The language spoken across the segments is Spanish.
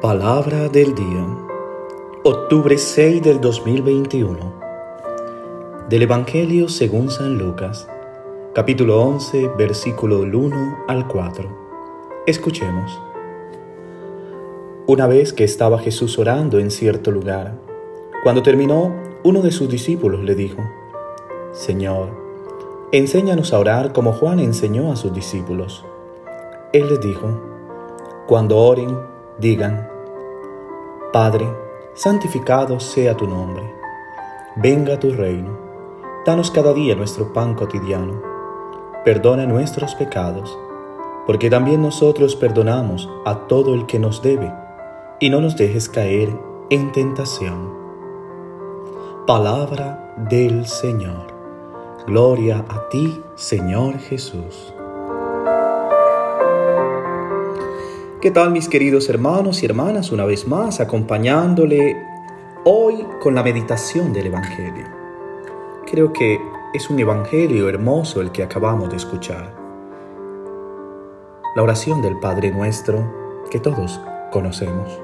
Palabra del día, octubre 6 del 2021, del Evangelio según San Lucas, capítulo 11, versículo del 1 al 4. Escuchemos. Una vez que estaba Jesús orando en cierto lugar, cuando terminó, uno de sus discípulos le dijo, Señor, enséñanos a orar como Juan enseñó a sus discípulos. Él les dijo, Cuando oren, digan, Padre, santificado sea tu nombre, venga tu reino, danos cada día nuestro pan cotidiano, perdona nuestros pecados, porque también nosotros perdonamos a todo el que nos debe, y no nos dejes caer en tentación. Palabra del Señor. Gloria a ti, Señor Jesús. ¿Qué tal mis queridos hermanos y hermanas? Una vez más acompañándole hoy con la meditación del Evangelio. Creo que es un Evangelio hermoso el que acabamos de escuchar. La oración del Padre nuestro que todos conocemos.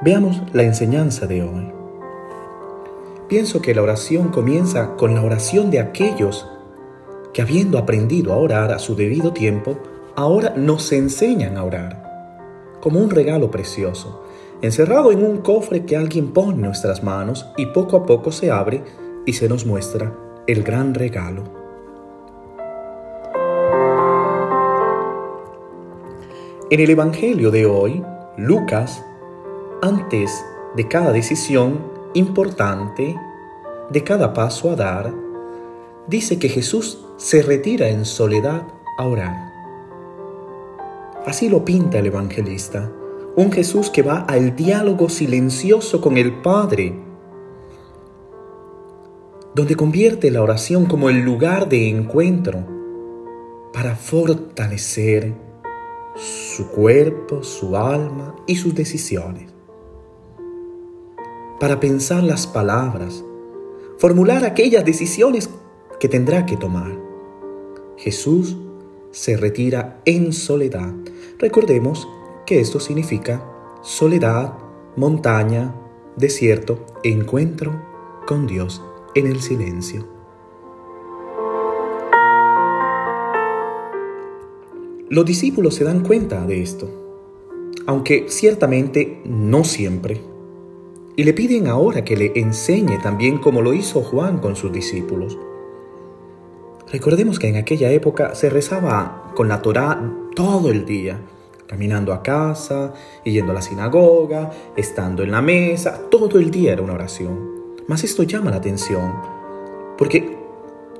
Veamos la enseñanza de hoy. Pienso que la oración comienza con la oración de aquellos que habiendo aprendido a orar a su debido tiempo, ahora nos enseñan a orar, como un regalo precioso, encerrado en un cofre que alguien pone en nuestras manos y poco a poco se abre y se nos muestra el gran regalo. En el Evangelio de hoy, Lucas, antes de cada decisión importante, de cada paso a dar, dice que Jesús se retira en soledad a orar. Así lo pinta el evangelista, un Jesús que va al diálogo silencioso con el Padre, donde convierte la oración como el lugar de encuentro para fortalecer su cuerpo, su alma y sus decisiones, para pensar las palabras, formular aquellas decisiones que tendrá que tomar. Jesús se retira en soledad. Recordemos que esto significa soledad, montaña, desierto, encuentro con Dios en el silencio. Los discípulos se dan cuenta de esto, aunque ciertamente no siempre, y le piden ahora que le enseñe también como lo hizo Juan con sus discípulos. Recordemos que en aquella época se rezaba con la Torá todo el día, caminando a casa, yendo a la sinagoga, estando en la mesa, todo el día era una oración. Mas esto llama la atención, porque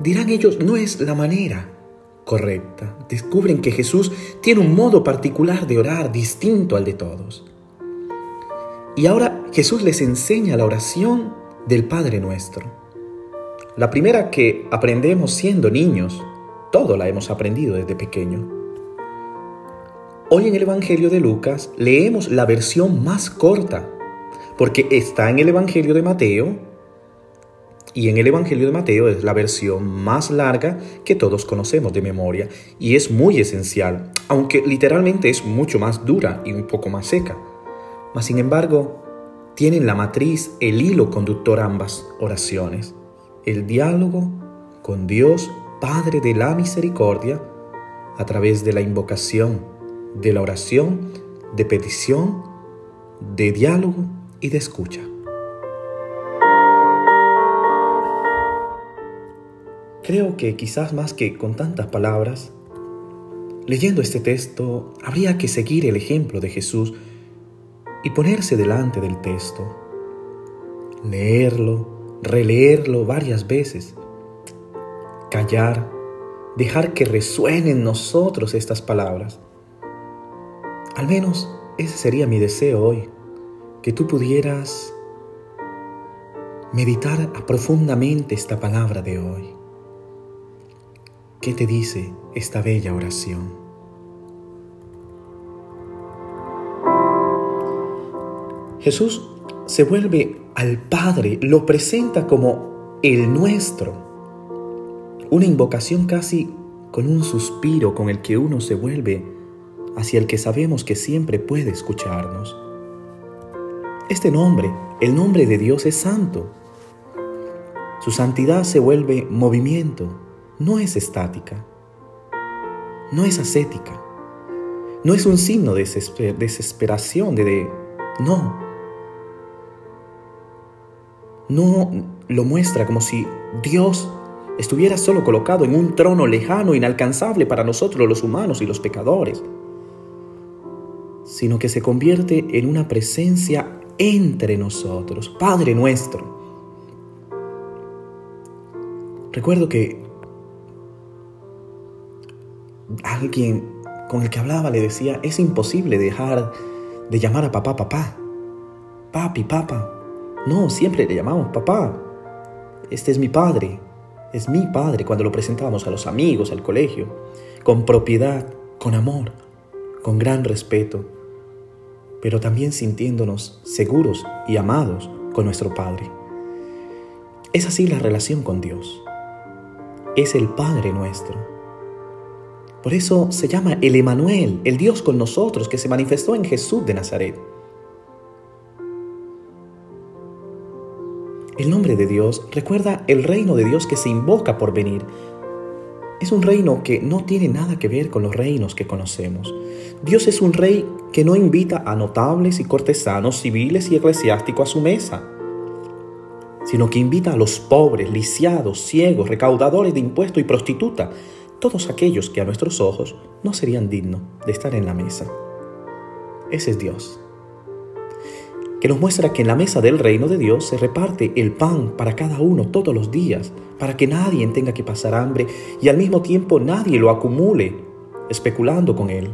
dirán ellos, no es la manera correcta. Descubren que Jesús tiene un modo particular de orar distinto al de todos. Y ahora Jesús les enseña la oración del Padre nuestro. La primera que aprendemos siendo niños, todo la hemos aprendido desde pequeño. Hoy en el Evangelio de Lucas leemos la versión más corta, porque está en el Evangelio de Mateo, y en el Evangelio de Mateo es la versión más larga que todos conocemos de memoria, y es muy esencial, aunque literalmente es mucho más dura y un poco más seca. Mas sin embargo, tienen la matriz, el hilo conductor ambas oraciones el diálogo con Dios Padre de la Misericordia a través de la invocación, de la oración, de petición, de diálogo y de escucha. Creo que quizás más que con tantas palabras, leyendo este texto, habría que seguir el ejemplo de Jesús y ponerse delante del texto, leerlo, releerlo varias veces, callar, dejar que resuenen en nosotros estas palabras. Al menos ese sería mi deseo hoy, que tú pudieras meditar profundamente esta palabra de hoy. ¿Qué te dice esta bella oración? Jesús se vuelve al Padre, lo presenta como el nuestro. Una invocación casi con un suspiro con el que uno se vuelve hacia el que sabemos que siempre puede escucharnos. Este nombre, el nombre de Dios es santo. Su santidad se vuelve movimiento, no es estática, no es ascética, no es un signo de desesperación, de, de no. No lo muestra como si Dios estuviera solo colocado en un trono lejano, inalcanzable para nosotros los humanos y los pecadores, sino que se convierte en una presencia entre nosotros, Padre nuestro. Recuerdo que alguien con el que hablaba le decía, es imposible dejar de llamar a papá papá, papi, papá. No, siempre le llamamos papá. Este es mi padre, es mi padre cuando lo presentábamos a los amigos, al colegio, con propiedad, con amor, con gran respeto pero también sintiéndonos seguros y amados con nuestro Padre. Es así la relación con Dios. Es el Padre nuestro. Por eso se llama el Emanuel, el Dios con nosotros que se manifestó en Jesús de Nazaret. El nombre de Dios recuerda el reino de Dios que se invoca por venir, es un reino que no tiene nada que ver con los reinos que conocemos. Dios es un rey que no invita a notables y cortesanos, civiles y eclesiásticos a su mesa, sino que invita a los pobres, lisiados, ciegos, recaudadores de impuestos y prostitutas, todos aquellos que a nuestros ojos no serían dignos de estar en la mesa. Ese es Dios que nos muestra que en la mesa del reino de Dios se reparte el pan para cada uno todos los días, para que nadie tenga que pasar hambre y al mismo tiempo nadie lo acumule especulando con él.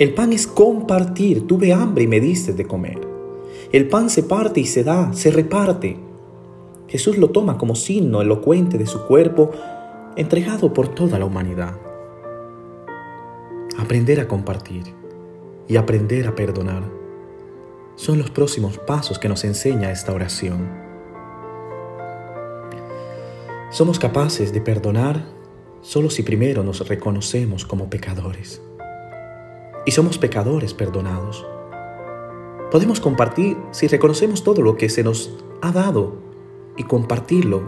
El pan es compartir, tuve hambre y me diste de comer. El pan se parte y se da, se reparte. Jesús lo toma como signo elocuente de su cuerpo entregado por toda la humanidad. Aprender a compartir y aprender a perdonar son los próximos pasos que nos enseña esta oración. Somos capaces de perdonar solo si primero nos reconocemos como pecadores. Y somos pecadores perdonados. Podemos compartir si reconocemos todo lo que se nos ha dado y compartirlo.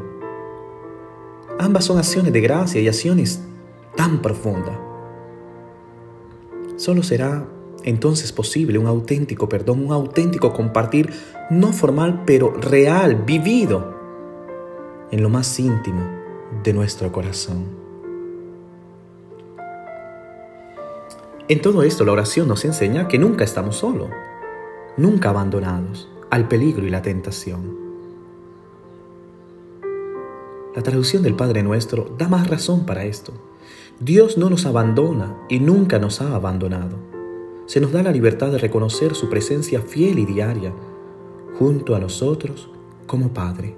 Ambas son acciones de gracia y acciones tan profundas. Solo será entonces posible un auténtico perdón, un auténtico compartir, no formal, pero real, vivido en lo más íntimo de nuestro corazón. En todo esto la oración nos enseña que nunca estamos solos, nunca abandonados al peligro y la tentación. La traducción del Padre Nuestro da más razón para esto. Dios no nos abandona y nunca nos ha abandonado se nos da la libertad de reconocer su presencia fiel y diaria junto a nosotros como Padre.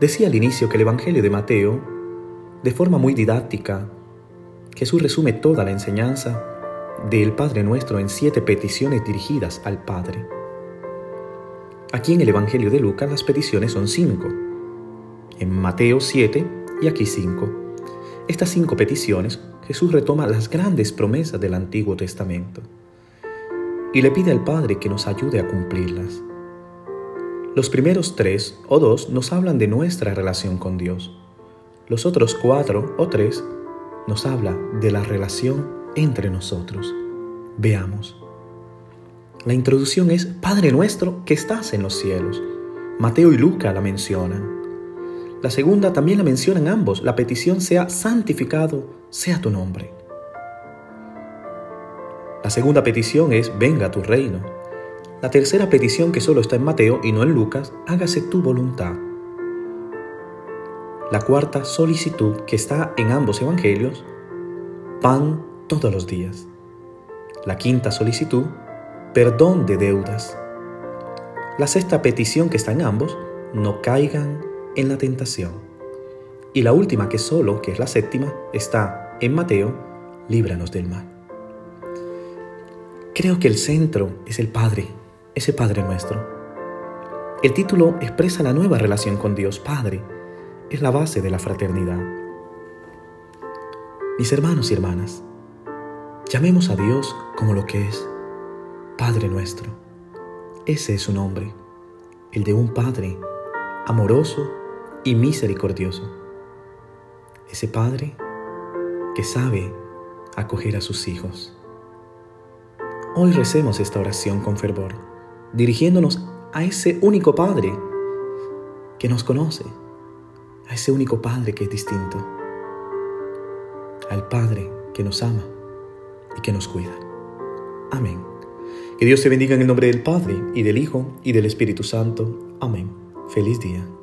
Decía al inicio que el Evangelio de Mateo, de forma muy didáctica, Jesús resume toda la enseñanza del Padre Nuestro en siete peticiones dirigidas al Padre. Aquí en el Evangelio de Lucas las peticiones son cinco, en Mateo siete y aquí cinco. Estas cinco peticiones Jesús retoma las grandes promesas del Antiguo Testamento y le pide al Padre que nos ayude a cumplirlas. Los primeros tres o dos nos hablan de nuestra relación con Dios. Los otros cuatro o tres nos habla de la relación entre nosotros. Veamos. La introducción es Padre nuestro que estás en los cielos. Mateo y Luca la mencionan. La segunda también la mencionan ambos. La petición sea santificado sea tu nombre. La segunda petición es venga tu reino. La tercera petición que solo está en Mateo y no en Lucas, hágase tu voluntad. La cuarta solicitud que está en ambos evangelios, pan todos los días. La quinta solicitud, perdón de deudas. La sexta petición que está en ambos, no caigan en la tentación. Y la última, que solo, que es la séptima, está en Mateo, líbranos del mal. Creo que el centro es el Padre, ese Padre nuestro. El título expresa la nueva relación con Dios Padre, es la base de la fraternidad. Mis hermanos y hermanas, llamemos a Dios como lo que es, Padre nuestro. Ese es su nombre, el de un Padre amoroso y misericordioso. Ese Padre que sabe acoger a sus hijos. Hoy recemos esta oración con fervor, dirigiéndonos a ese único Padre que nos conoce, a ese único Padre que es distinto, al Padre que nos ama y que nos cuida. Amén. Que Dios te bendiga en el nombre del Padre, y del Hijo, y del Espíritu Santo. Amén. Feliz día.